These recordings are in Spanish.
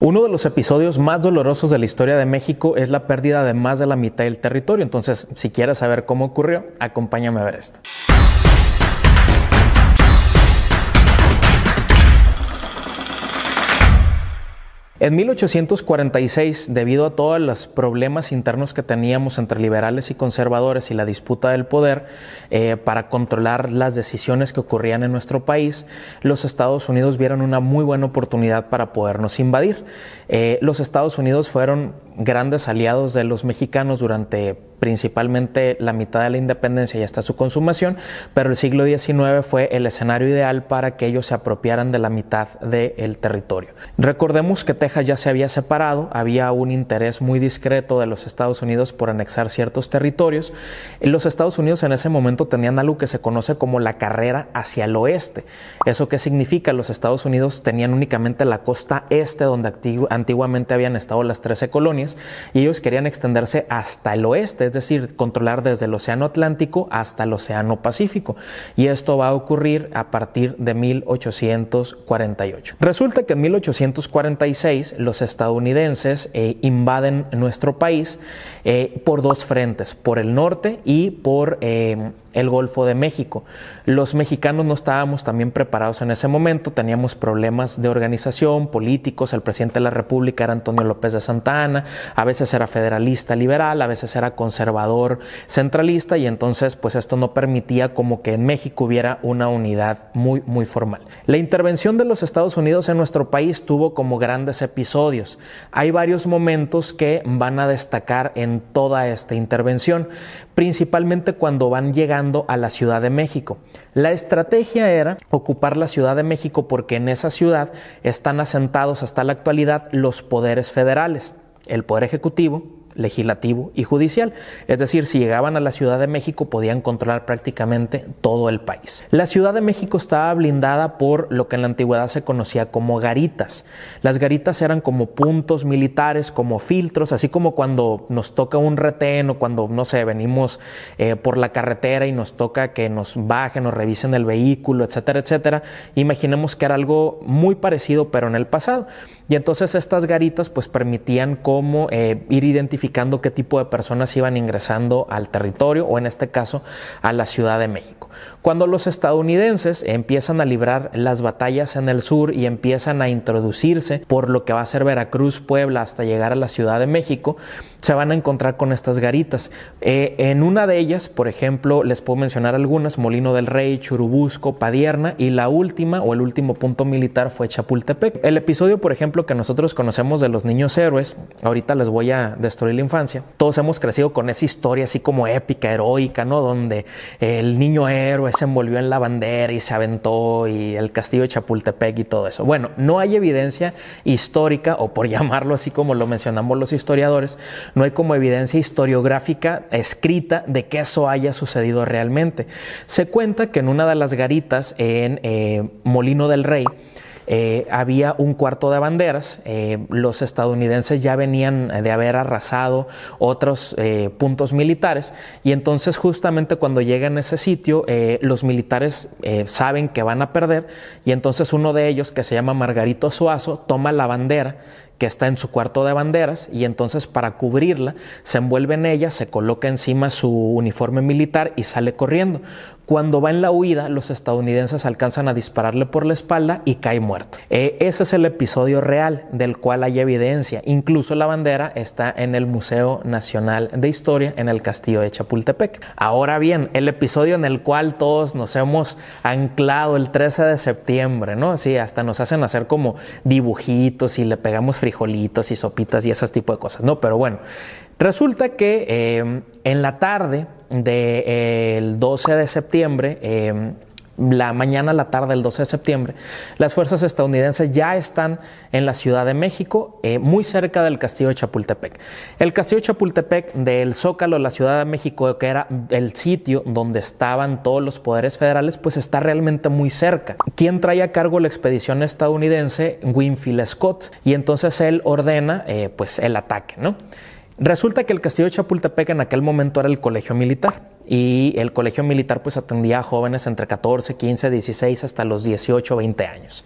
Uno de los episodios más dolorosos de la historia de México es la pérdida de más de la mitad del territorio. Entonces, si quieres saber cómo ocurrió, acompáñame a ver esto. En 1846, debido a todos los problemas internos que teníamos entre liberales y conservadores y la disputa del poder eh, para controlar las decisiones que ocurrían en nuestro país, los Estados Unidos vieron una muy buena oportunidad para podernos invadir. Eh, los Estados Unidos fueron grandes aliados de los mexicanos durante principalmente la mitad de la independencia y hasta su consumación, pero el siglo XIX fue el escenario ideal para que ellos se apropiaran de la mitad del territorio. Recordemos que Texas ya se había separado, había un interés muy discreto de los Estados Unidos por anexar ciertos territorios. Los Estados Unidos en ese momento tenían algo que se conoce como la carrera hacia el oeste. ¿Eso qué significa? Los Estados Unidos tenían únicamente la costa este, donde antiguamente habían estado las 13 colonias, y ellos querían extenderse hasta el oeste es decir, controlar desde el Océano Atlántico hasta el Océano Pacífico. Y esto va a ocurrir a partir de 1848. Resulta que en 1846 los estadounidenses eh, invaden nuestro país eh, por dos frentes, por el norte y por eh, el Golfo de México. Los mexicanos no estábamos también preparados en ese momento, teníamos problemas de organización, políticos, el presidente de la República era Antonio López de Santa Ana, a veces era federalista liberal, a veces era conservador centralista y entonces pues esto no permitía como que en México hubiera una unidad muy muy formal. La intervención de los Estados Unidos en nuestro país tuvo como grandes episodios. Hay varios momentos que van a destacar en toda esta intervención, principalmente cuando van llegando a la Ciudad de México. La estrategia era ocupar la Ciudad de México porque en esa ciudad están asentados hasta la actualidad los poderes federales, el Poder Ejecutivo, legislativo y judicial. Es decir, si llegaban a la Ciudad de México podían controlar prácticamente todo el país. La Ciudad de México estaba blindada por lo que en la antigüedad se conocía como garitas. Las garitas eran como puntos militares, como filtros, así como cuando nos toca un retén o cuando, no sé, venimos eh, por la carretera y nos toca que nos bajen o revisen el vehículo, etcétera, etcétera. Imaginemos que era algo muy parecido, pero en el pasado. Y entonces estas garitas pues permitían como eh, ir identificando qué tipo de personas iban ingresando al territorio o en este caso a la Ciudad de México. Cuando los estadounidenses empiezan a librar las batallas en el sur y empiezan a introducirse por lo que va a ser Veracruz, Puebla hasta llegar a la Ciudad de México, se van a encontrar con estas garitas. Eh, en una de ellas, por ejemplo, les puedo mencionar algunas, Molino del Rey, Churubusco, Padierna y la última o el último punto militar fue Chapultepec. El episodio, por ejemplo, que nosotros conocemos de los niños héroes, ahorita les voy a destruir la infancia, todos hemos crecido con esa historia así como épica, heroica, ¿no? Donde el niño héroe se envolvió en la bandera y se aventó y el castillo de Chapultepec y todo eso. Bueno, no hay evidencia histórica o por llamarlo así como lo mencionamos los historiadores, no hay como evidencia historiográfica escrita de que eso haya sucedido realmente. Se cuenta que en una de las garitas en eh, Molino del Rey, eh, había un cuarto de banderas. Eh, los estadounidenses ya venían de haber arrasado otros puntos militares y entonces justamente cuando llegan a ese sitio los militares saben que van a perder y entonces uno de ellos que se llama Margarito Suazo toma la bandera que está en su cuarto de banderas y entonces para cubrirla se envuelve en ella, se coloca encima su uniforme militar y sale corriendo. Cuando va en la huida, los estadounidenses alcanzan a dispararle por la espalda y cae muerto. Eh, ese es el episodio real del cual hay evidencia. Incluso la bandera está en el Museo Nacional de Historia en el Castillo de Chapultepec. Ahora bien, el episodio en el cual todos nos hemos anclado el 13 de septiembre, ¿no? Sí, hasta nos hacen hacer como dibujitos y le pegamos frijolitos y sopitas y ese tipo de cosas, ¿no? Pero bueno, resulta que eh, en la tarde del 12 de septiembre, eh, la mañana, la tarde del 12 de septiembre, las fuerzas estadounidenses ya están en la Ciudad de México, eh, muy cerca del castillo de Chapultepec. El castillo de Chapultepec del Zócalo, la Ciudad de México, que era el sitio donde estaban todos los poderes federales, pues está realmente muy cerca. ¿Quién trae a cargo la expedición estadounidense? Winfield Scott. Y entonces él ordena pues el ataque, ¿no? Resulta que el castillo de Chapultepec en aquel momento era el colegio militar y el colegio militar pues atendía a jóvenes entre 14, 15, 16 hasta los 18, 20 años.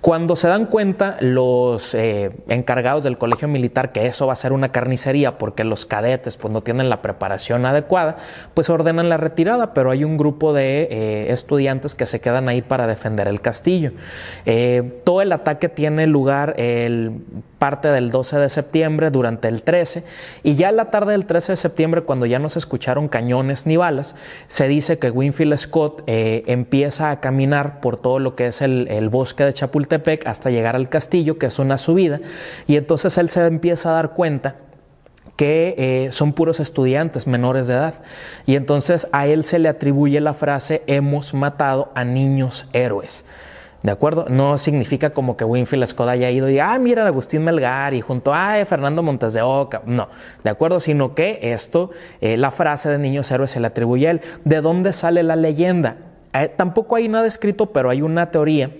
Cuando se dan cuenta los eh, encargados del colegio militar que eso va a ser una carnicería porque los cadetes pues no tienen la preparación adecuada, pues ordenan la retirada, pero hay un grupo de eh, estudiantes que se quedan ahí para defender el castillo. Eh, todo el ataque tiene lugar el parte del 12 de septiembre durante el 13 y ya en la tarde del 13 de septiembre cuando ya no se escucharon cañones ni balas, se dice que Winfield Scott empieza a caminar por todo lo que es el, el bosque de Chapultepec hasta llegar al castillo, que es una subida, y entonces él se empieza a dar cuenta que eh, son puros estudiantes menores de edad. Y entonces a él se le atribuye la frase hemos matado a niños héroes. ¿De acuerdo? No significa como que Winfield Scott haya ido y, ah, mira, Agustín Melgar y junto a Fernando Montes de Oca. No, ¿de acuerdo? Sino que esto, eh, la frase de niños héroes se le atribuye a él. ¿De dónde sale la leyenda? Eh, tampoco hay nada escrito, pero hay una teoría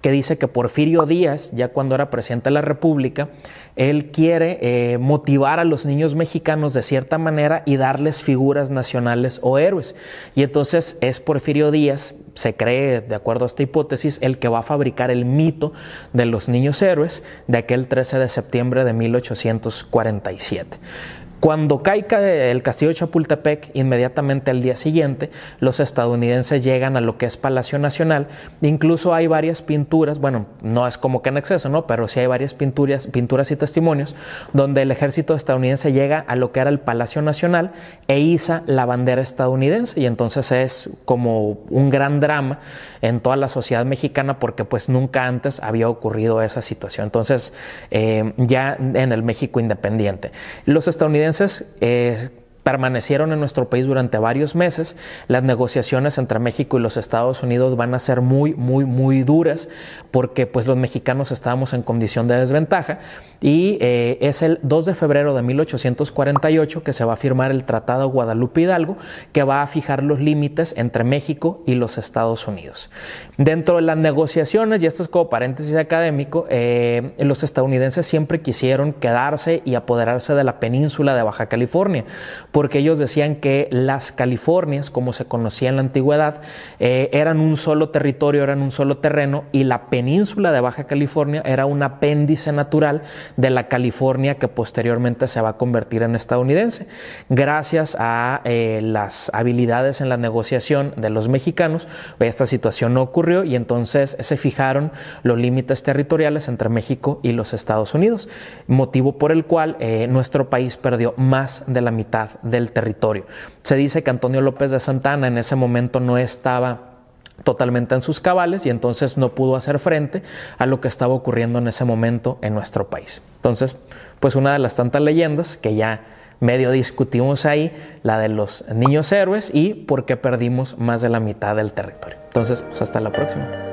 que dice que Porfirio Díaz, ya cuando era presidente de la República, él quiere eh, motivar a los niños mexicanos de cierta manera y darles figuras nacionales o héroes. Y entonces es Porfirio Díaz, se cree, de acuerdo a esta hipótesis, el que va a fabricar el mito de los niños héroes de aquel 13 de septiembre de 1847. Cuando cae el castillo de Chapultepec, inmediatamente al día siguiente, los estadounidenses llegan a lo que es Palacio Nacional. Incluso hay varias pinturas, bueno, no es como que en exceso, ¿no? Pero sí hay varias pinturas, pinturas y testimonios donde el ejército estadounidense llega a lo que era el Palacio Nacional e iza la bandera estadounidense. Y entonces es como un gran drama en toda la sociedad mexicana porque pues nunca antes había ocurrido esa situación. Entonces, eh, ya en el México independiente. Los estadounidenses eh, permanecieron en nuestro país durante varios meses. Las negociaciones entre México y los Estados Unidos van a ser muy, muy, muy duras porque pues los mexicanos estábamos en condición de desventaja y eh, es el 2 de febrero de 1848 que se va a firmar el Tratado Guadalupe Hidalgo que va a fijar los límites entre México y los Estados Unidos. Dentro de las negociaciones, y esto es como paréntesis académico, eh, los estadounidenses siempre quisieron quedarse y apoderarse de la península de Baja California, porque ellos decían que las Californias, como se conocía en la antigüedad, eh, eran un solo territorio, eran un solo terreno, y la península de Baja California era un apéndice natural de la California que posteriormente se va a convertir en estadounidense. Gracias a eh, las habilidades en la negociación de los mexicanos, esta situación no ocurrió y entonces se fijaron los límites territoriales entre México y los Estados Unidos, motivo por el cual eh, nuestro país perdió más de la mitad del territorio. Se dice que Antonio López de Santana en ese momento no estaba totalmente en sus cabales y entonces no pudo hacer frente a lo que estaba ocurriendo en ese momento en nuestro país. Entonces, pues una de las tantas leyendas que ya medio discutimos ahí, la de los niños héroes y por qué perdimos más de la mitad del territorio. Entonces, pues hasta la próxima.